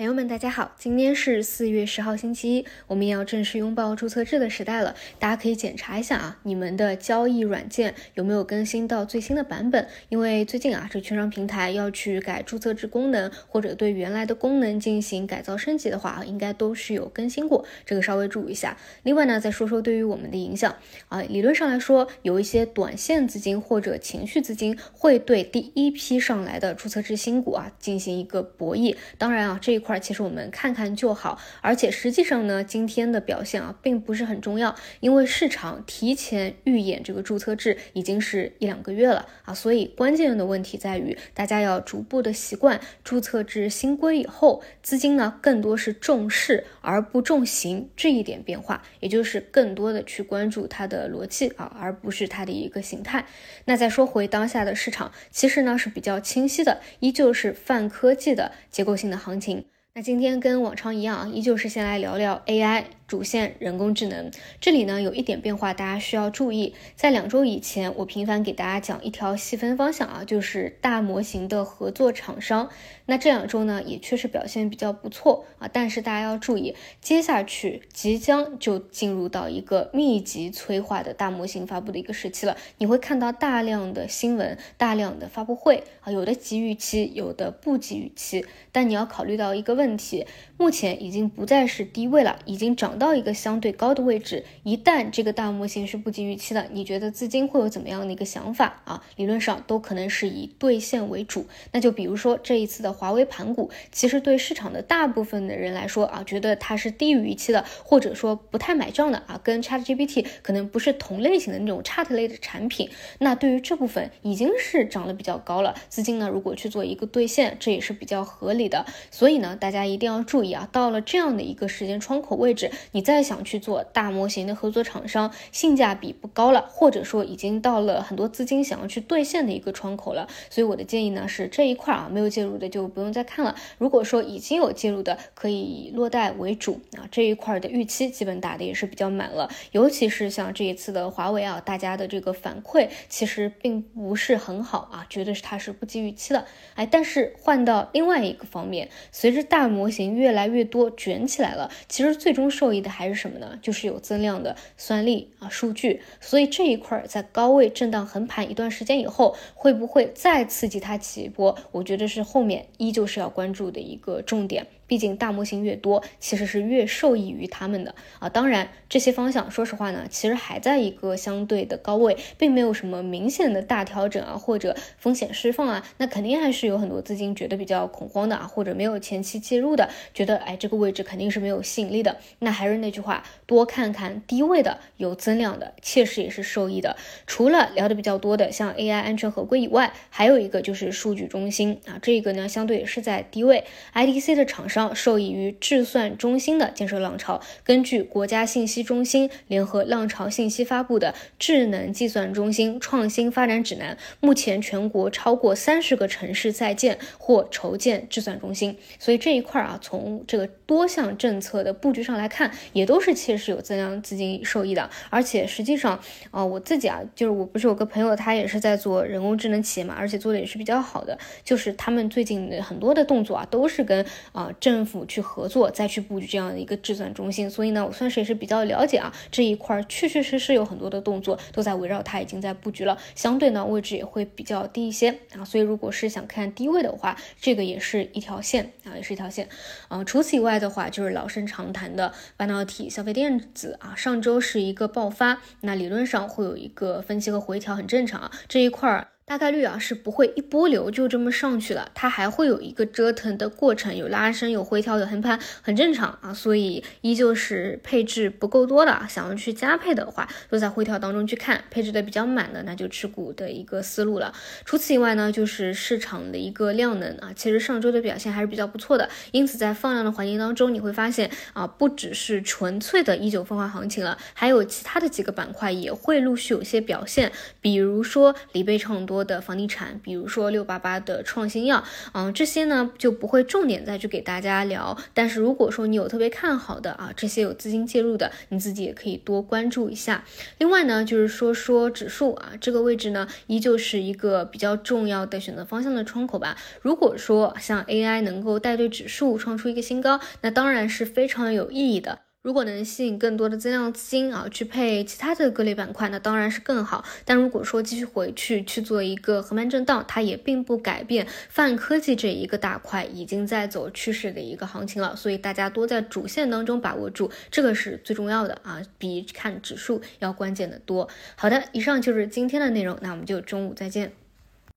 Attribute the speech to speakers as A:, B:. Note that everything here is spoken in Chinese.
A: 朋友们，大家好，今天是四月十号，星期一，我们要正式拥抱注册制的时代了。大家可以检查一下啊，你们的交易软件有没有更新到最新的版本？因为最近啊，这券商平台要去改注册制功能，或者对原来的功能进行改造升级的话，应该都是有更新过，这个稍微注意一下。另外呢，再说说对于我们的影响啊，理论上来说，有一些短线资金或者情绪资金会对第一批上来的注册制新股啊进行一个博弈。当然啊，这一块。其实我们看看就好，而且实际上呢，今天的表现啊，并不是很重要，因为市场提前预演这个注册制已经是一两个月了啊，所以关键的问题在于，大家要逐步的习惯注册制新规以后，资金呢更多是重视而不重形这一点变化，也就是更多的去关注它的逻辑啊，而不是它的一个形态。那再说回当下的市场，其实呢是比较清晰的，依旧是泛科技的结构性的行情。那今天跟往常一样啊，依旧是先来聊聊 AI。主线人工智能这里呢有一点变化，大家需要注意。在两周以前，我频繁给大家讲一条细分方向啊，就是大模型的合作厂商。那这两周呢也确实表现比较不错啊，但是大家要注意，接下去即将就进入到一个密集催化的大模型发布的一个时期了。你会看到大量的新闻、大量的发布会啊，有的及预期，有的不及预期。但你要考虑到一个问题，目前已经不再是低位了，已经涨。到一个相对高的位置，一旦这个大模型是不及预期的，你觉得资金会有怎么样的一个想法啊？理论上都可能是以兑现为主。那就比如说这一次的华为盘股，其实对市场的大部分的人来说啊，觉得它是低于预期的，或者说不太买账的啊，跟 ChatGPT 可能不是同类型的那种 Chat 类的产品。那对于这部分已经是涨得比较高了，资金呢如果去做一个兑现，这也是比较合理的。所以呢，大家一定要注意啊，到了这样的一个时间窗口位置。你再想去做大模型的合作厂商，性价比不高了，或者说已经到了很多资金想要去兑现的一个窗口了。所以我的建议呢是这一块啊没有介入的就不用再看了。如果说已经有介入的，可以以落袋为主啊。这一块的预期基本打的也是比较满了，尤其是像这一次的华为啊，大家的这个反馈其实并不是很好啊，觉得是它是不及预期的。哎，但是换到另外一个方面，随着大模型越来越多卷起来了，其实最终受益的。还是什么呢？就是有增量的算力啊数据，所以这一块在高位震荡横盘一段时间以后，会不会再刺激它起一波？我觉得是后面依旧是要关注的一个重点。毕竟大模型越多，其实是越受益于他们的啊。当然，这些方向说实话呢，其实还在一个相对的高位，并没有什么明显的大调整啊，或者风险释放啊。那肯定还是有很多资金觉得比较恐慌的啊，或者没有前期介入的，觉得哎这个位置肯定是没有吸引力的。那还是那句话，多看看低位的有增量的，确实也是受益的。除了聊的比较多的像 AI 安全合规以外，还有一个就是数据中心啊，这个呢相对也是在低位，IDC 的厂商。受益于智算中心的建设浪潮。根据国家信息中心联合浪潮信息发布的《智能计算中心创新发展指南》，目前全国超过三十个城市在建或筹建智算中心。所以这一块啊，从这个多项政策的布局上来看，也都是切实有增量资金受益的。而且实际上啊，我自己啊，就是我不是有个朋友，他也是在做人工智能企业嘛，而且做的也是比较好的。就是他们最近的很多的动作啊，都是跟啊政府去合作，再去布局这样的一个智算中心，所以呢，我算是也是比较了解啊这一块，确确实实有很多的动作都在围绕它，已经在布局了。相对呢，位置也会比较低一些啊，所以如果是想看低位的话，这个也是一条线啊，也是一条线。嗯，除此以外的话，就是老生常谈的半导体、消费电子啊，上周是一个爆发，那理论上会有一个分析和回调，很正常啊，这一块儿。大概率啊是不会一波流就这么上去了，它还会有一个折腾的过程，有拉伸，有回调，有横盘，很正常啊。所以依旧是配置不够多的，想要去加配的话，都在回调当中去看，配置的比较满的，那就持股的一个思路了。除此以外呢，就是市场的一个量能啊，其实上周的表现还是比较不错的。因此在放量的环境当中，你会发现啊，不只是纯粹的一九分化行情了，还有其他的几个板块也会陆续有些表现，比如说锂备畅多。的房地产，比如说六八八的创新药，嗯，这些呢就不会重点再去给大家聊。但是如果说你有特别看好的啊，这些有资金介入的，你自己也可以多关注一下。另外呢，就是说说指数啊，这个位置呢依旧是一个比较重要的选择方向的窗口吧。如果说像 AI 能够带队指数创出一个新高，那当然是非常有意义的。如果能吸引更多的增量资金啊，去配其他的各类板块，那当然是更好。但如果说继续回去去做一个横盘震荡，它也并不改变泛科技这一个大块已经在走趋势的一个行情了。所以大家多在主线当中把握住，这个是最重要的啊，比看指数要关键的多。好的，以上就是今天的内容，那我们就中午再见。